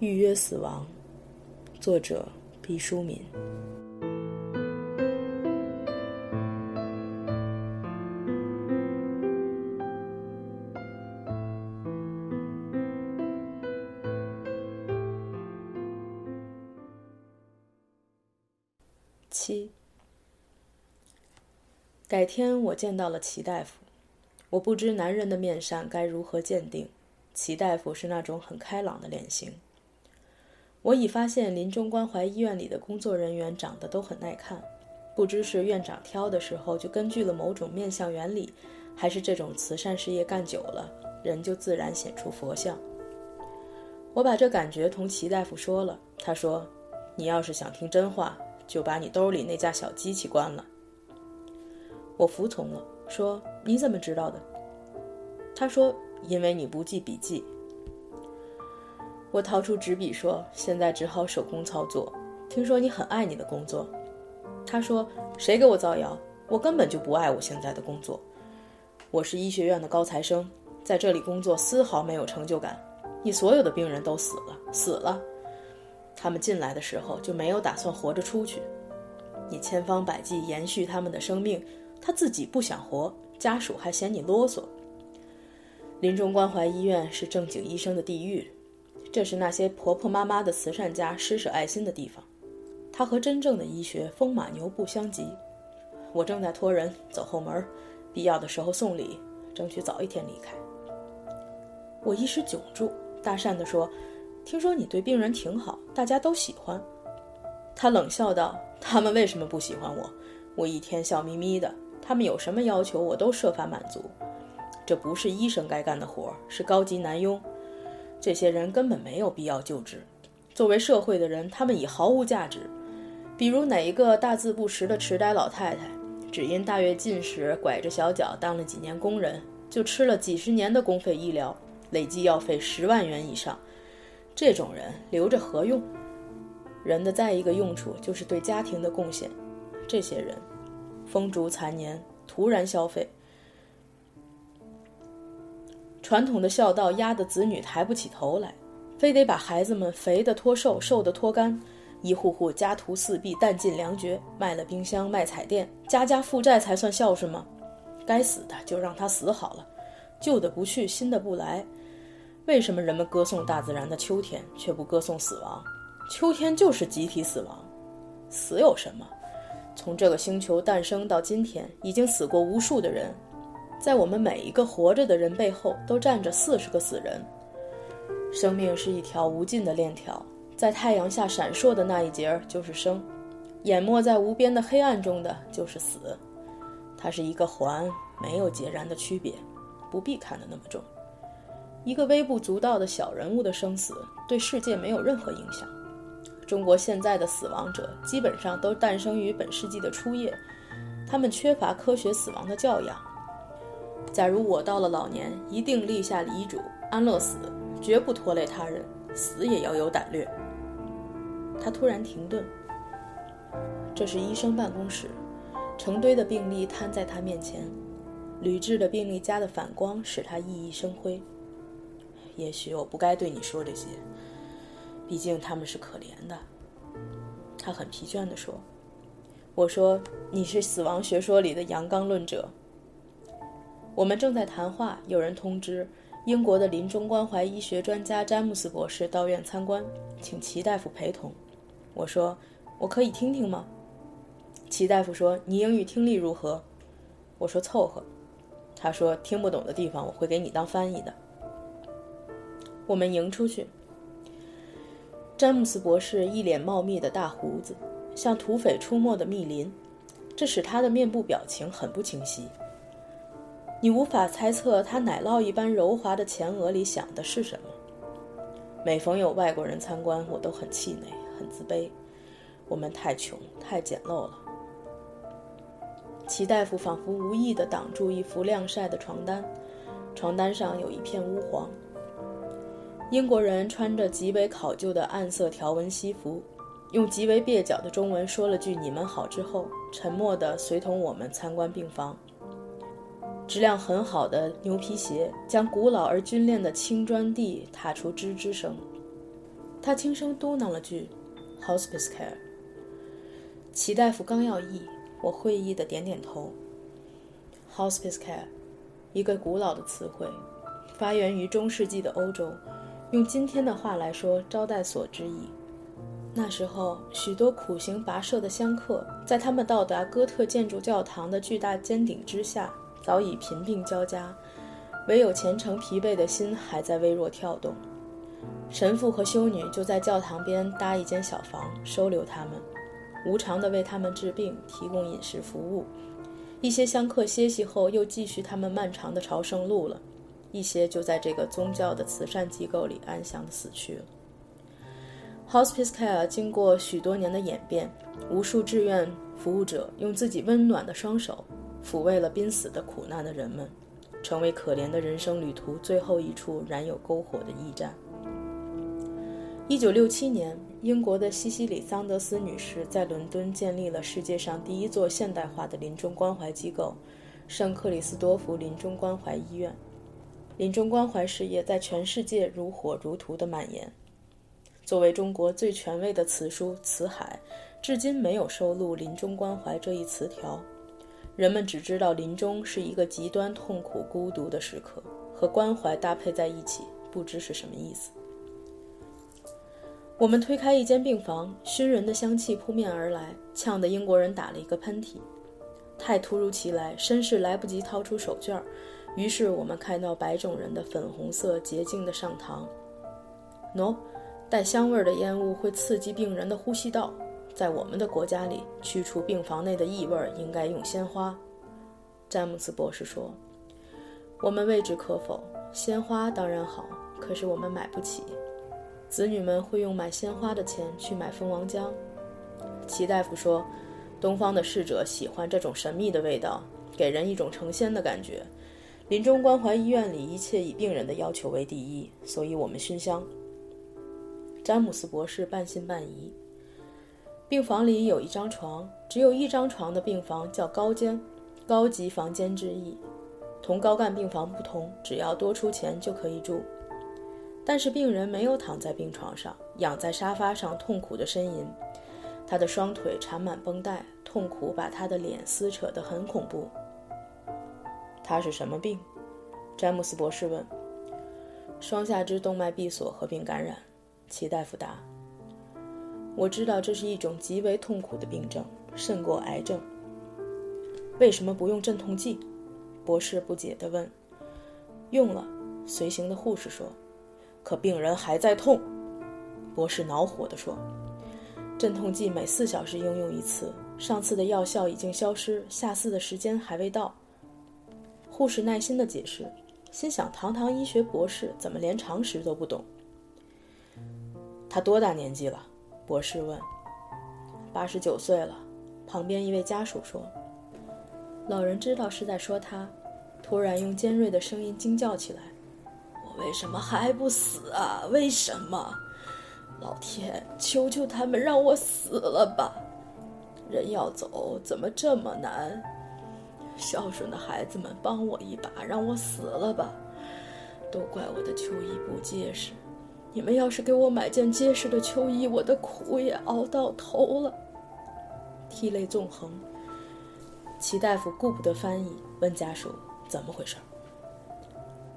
预约死亡，作者毕淑敏。七，改天我见到了齐大夫，我不知男人的面善该如何鉴定，齐大夫是那种很开朗的脸型。我已发现临终关怀医院里的工作人员长得都很耐看，不知是院长挑的时候就根据了某种面相原理，还是这种慈善事业干久了，人就自然显出佛相。我把这感觉同齐大夫说了，他说：“你要是想听真话，就把你兜里那架小机器关了。”我服从了，说：“你怎么知道的？”他说：“因为你不记笔记。”我掏出纸笔说：“现在只好手工操作。听说你很爱你的工作。”他说：“谁给我造谣？我根本就不爱我现在的工作。我是医学院的高材生，在这里工作丝毫没有成就感。你所有的病人都死了，死了。他们进来的时候就没有打算活着出去。你千方百计延续他们的生命，他自己不想活，家属还嫌你啰嗦。临终关怀医院是正经医生的地狱。”这是那些婆婆妈妈的慈善家施舍爱心的地方，它和真正的医学风马牛不相及。我正在托人走后门，必要的时候送礼，争取早一天离开。我一时窘住，搭讪地说：“听说你对病人挺好，大家都喜欢。”他冷笑道：“他们为什么不喜欢我？我一天笑眯眯的，他们有什么要求，我都设法满足。这不是医生该干的活，是高级男佣。”这些人根本没有必要救治。作为社会的人，他们已毫无价值。比如哪一个大字不识的痴呆老太太，只因大跃进时拐着小脚当了几年工人，就吃了几十年的公费医疗，累计药费十万元以上。这种人留着何用？人的再一个用处就是对家庭的贡献。这些人，风烛残年，突然消费。传统的孝道压得子女抬不起头来，非得把孩子们肥的脱瘦，瘦的脱干，一户户家徒四壁，弹尽粮绝，卖了冰箱，卖彩电，家家负债才算孝顺吗？该死的就让他死好了，旧的不去，新的不来。为什么人们歌颂大自然的秋天，却不歌颂死亡？秋天就是集体死亡，死有什么？从这个星球诞生到今天，已经死过无数的人。在我们每一个活着的人背后，都站着四十个死人。生命是一条无尽的链条，在太阳下闪烁的那一截儿就是生，淹没在无边的黑暗中的就是死。它是一个环，没有截然的区别，不必看得那么重。一个微不足道的小人物的生死，对世界没有任何影响。中国现在的死亡者基本上都诞生于本世纪的初叶，他们缺乏科学死亡的教养。假如我到了老年，一定立下遗嘱，安乐死，绝不拖累他人，死也要有胆略。他突然停顿。这是医生办公室，成堆的病历摊在他面前，铝制的病历夹的反光使他熠熠生辉。也许我不该对你说这些，毕竟他们是可怜的。他很疲倦地说：“我说你是死亡学说里的阳刚论者。”我们正在谈话，有人通知英国的临终关怀医学专家詹姆斯博士到院参观，请齐大夫陪同。我说：“我可以听听吗？”齐大夫说：“你英语听力如何？”我说：“凑合。”他说：“听不懂的地方，我会给你当翻译的。”我们迎出去。詹姆斯博士一脸茂密的大胡子，像土匪出没的密林，这使他的面部表情很不清晰。你无法猜测他奶酪一般柔滑的前额里想的是什么。每逢有外国人参观，我都很气馁，很自卑。我们太穷，太简陋了。齐大夫仿佛无意地挡住一幅晾晒的床单，床单上有一片乌黄。英国人穿着极为考究的暗色条纹西服，用极为蹩脚的中文说了句“你们好”之后，沉默地随同我们参观病房。质量很好的牛皮鞋将古老而皲裂的青砖地踏出吱吱声。他轻声嘟囔了句：“Hospice care。”齐大夫刚要译，我会意的点点头。Hospice care，一个古老的词汇，发源于中世纪的欧洲，用今天的话来说，招待所之意。那时候，许多苦行跋涉的香客，在他们到达哥特建筑教堂的巨大尖顶之下。早已贫病交加，唯有虔诚疲惫的心还在微弱跳动。神父和修女就在教堂边搭一间小房，收留他们，无偿地为他们治病，提供饮食服务。一些香客歇息后，又继续他们漫长的朝圣路了；一些就在这个宗教的慈善机构里安详的死去了。Hospice Care 经过许多年的演变，无数志愿服务者用自己温暖的双手。抚慰了濒死的苦难的人们，成为可怜的人生旅途最后一处燃有篝火的驿站。一九六七年，英国的西西里桑德斯女士在伦敦建立了世界上第一座现代化的临终关怀机构——圣克里斯多福临终关怀医院。临终关怀事业在全世界如火如荼地蔓延。作为中国最权威的词书《辞海》，至今没有收录“临终关怀”这一词条。人们只知道临终是一个极端痛苦、孤独的时刻，和关怀搭配在一起，不知是什么意思。我们推开一间病房，熏人的香气扑面而来，呛得英国人打了一个喷嚏。太突如其来，绅士来不及掏出手绢儿，于是我们看到白种人的粉红色洁净的上膛。喏，带香味的烟雾会刺激病人的呼吸道。在我们的国家里，去除病房内的异味应该用鲜花。詹姆斯博士说：“我们未置可否，鲜花当然好，可是我们买不起。子女们会用买鲜花的钱去买蜂王浆。”齐大夫说：“东方的逝者喜欢这种神秘的味道，给人一种成仙的感觉。临终关怀医院里一切以病人的要求为第一，所以我们熏香。”詹姆斯博士半信半疑。病房里有一张床，只有一张床的病房叫高间，高级房间之意。同高干病房不同，只要多出钱就可以住。但是病人没有躺在病床上，仰在沙发上痛苦的呻吟，他的双腿缠满绷带，痛苦把他的脸撕扯得很恐怖。他是什么病？詹姆斯博士问。双下肢动脉闭锁合并感染，齐大夫答。我知道这是一种极为痛苦的病症，胜过癌症。为什么不用镇痛剂？博士不解地问。用了，随行的护士说。可病人还在痛。博士恼火地说。镇痛剂每四小时应用一次，上次的药效已经消失，下次的时间还未到。护士耐心地解释，心想：堂堂医学博士，怎么连常识都不懂？他多大年纪了？博士问：“八十九岁了。”旁边一位家属说：“老人知道是在说他，突然用尖锐的声音惊叫起来：‘我为什么还不死啊？为什么？老天，求求他们让我死了吧！人要走怎么这么难？孝顺的孩子们，帮我一把，让我死了吧！都怪我的秋衣不结实。’”你们要是给我买件结实的秋衣，我的苦也熬到头了。涕泪纵横。齐大夫顾不得翻译，问家属怎么回事。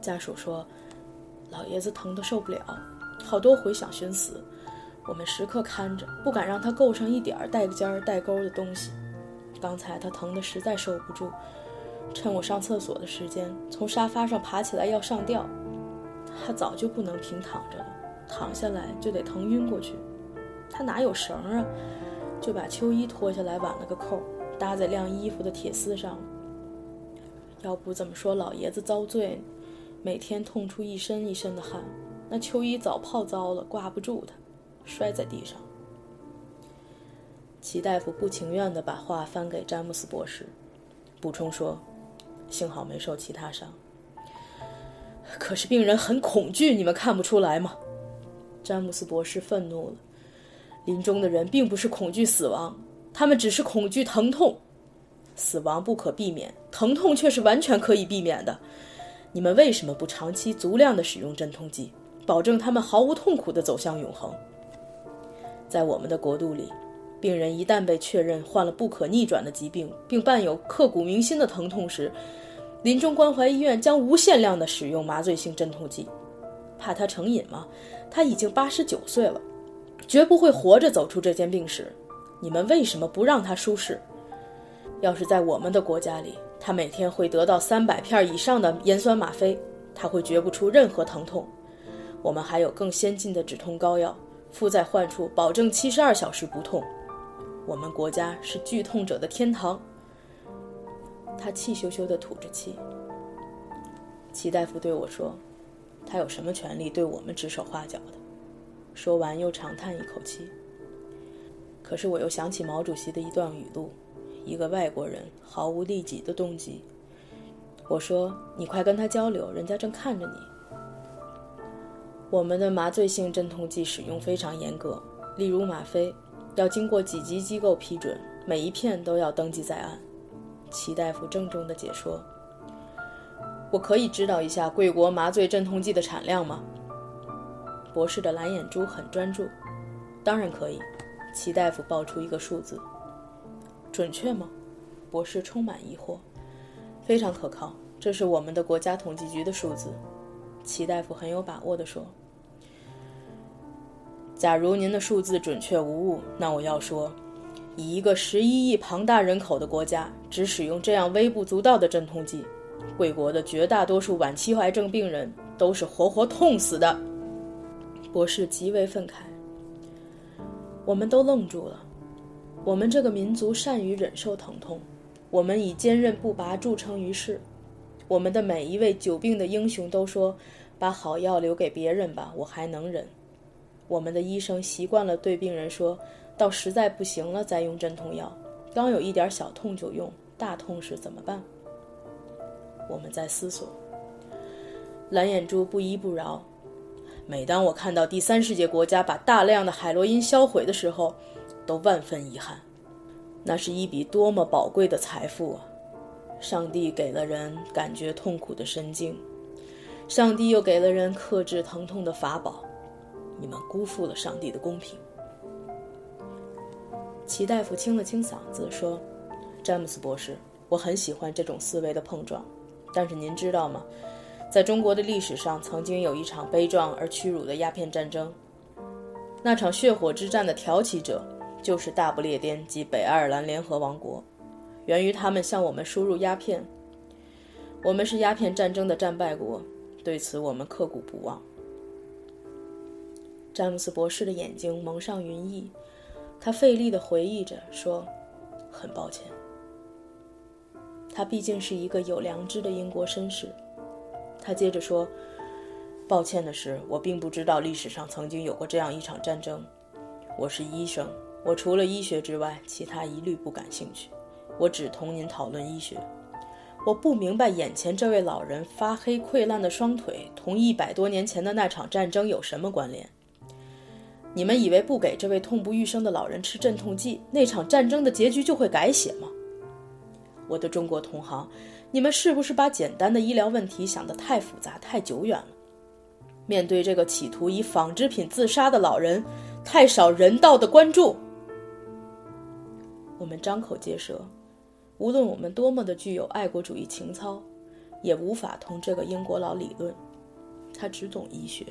家属说：“老爷子疼得受不了，好多回想寻死，我们时刻看着，不敢让他够上一点儿带尖儿带钩的东西。刚才他疼得实在受不住，趁我上厕所的时间，从沙发上爬起来要上吊。他早就不能平躺着了。”躺下来就得疼晕过去，他哪有绳啊？就把秋衣脱下来挽了个扣，搭在晾衣服的铁丝上。要不怎么说老爷子遭罪，每天痛出一身一身的汗，那秋衣早泡糟了，挂不住他，摔在地上。齐大夫不情愿地把话翻给詹姆斯博士，补充说：“幸好没受其他伤。”可是病人很恐惧，你们看不出来吗？詹姆斯博士愤怒了。临终的人并不是恐惧死亡，他们只是恐惧疼痛。死亡不可避免，疼痛却是完全可以避免的。你们为什么不长期足量的使用镇痛剂，保证他们毫无痛苦的走向永恒？在我们的国度里，病人一旦被确认患了不可逆转的疾病，并伴有刻骨铭心的疼痛时，临终关怀医院将无限量的使用麻醉性镇痛剂。怕他成瘾吗？他已经八十九岁了，绝不会活着走出这间病室。你们为什么不让他舒适？要是在我们的国家里，他每天会得到三百片以上的盐酸吗啡，他会觉不出任何疼痛。我们还有更先进的止痛膏药，敷在患处，保证七十二小时不痛。我们国家是剧痛者的天堂。他气咻咻地吐着气。齐大夫对我说：“他有什么权利对我们指手画脚的？”说完又长叹一口气。可是我又想起毛主席的一段语录。一个外国人毫无利己的动机。我说：“你快跟他交流，人家正看着你。”我们的麻醉性镇痛剂使用非常严格，例如吗啡，要经过几级机构批准，每一片都要登记在案。齐大夫郑重地解说：“我可以知道一下贵国麻醉镇痛剂的产量吗？”博士的蓝眼珠很专注。“当然可以。”齐大夫报出一个数字。准确吗？博士充满疑惑。非常可靠，这是我们的国家统计局的数字。齐大夫很有把握地说：“假如您的数字准确无误，那我要说，以一个十一亿庞大人口的国家，只使用这样微不足道的镇痛剂，贵国的绝大多数晚期癌症病人都是活活痛死的。”博士极为愤慨。我们都愣住了。我们这个民族善于忍受疼痛，我们以坚韧不拔著称于世。我们的每一位久病的英雄都说：“把好药留给别人吧，我还能忍。”我们的医生习惯了对病人说：“到实在不行了再用镇痛药，刚有一点小痛就用，大痛时怎么办？”我们在思索。蓝眼珠不依不饶。每当我看到第三世界国家把大量的海洛因销毁的时候，都万分遗憾，那是一笔多么宝贵的财富啊！上帝给了人感觉痛苦的神经，上帝又给了人克制疼痛的法宝，你们辜负了上帝的公平。齐大夫清了清嗓子说：“詹姆斯博士，我很喜欢这种思维的碰撞，但是您知道吗？在中国的历史上，曾经有一场悲壮而屈辱的鸦片战争，那场血火之战的挑起者。”就是大不列颠及北爱尔兰联合王国，源于他们向我们输入鸦片。我们是鸦片战争的战败国，对此我们刻骨不忘。詹姆斯博士的眼睛蒙上云翳，他费力地回忆着说：“很抱歉。”他毕竟是一个有良知的英国绅士。他接着说：“抱歉的是，我并不知道历史上曾经有过这样一场战争。我是医生。”我除了医学之外，其他一律不感兴趣。我只同您讨论医学。我不明白眼前这位老人发黑溃烂的双腿同一百多年前的那场战争有什么关联？你们以为不给这位痛不欲生的老人吃镇痛剂，那场战争的结局就会改写吗？我的中国同行，你们是不是把简单的医疗问题想得太复杂、太久远了？面对这个企图以纺织品自杀的老人，太少人道的关注。我们张口结舌，无论我们多么的具有爱国主义情操，也无法同这个英国佬理论。他只懂医学。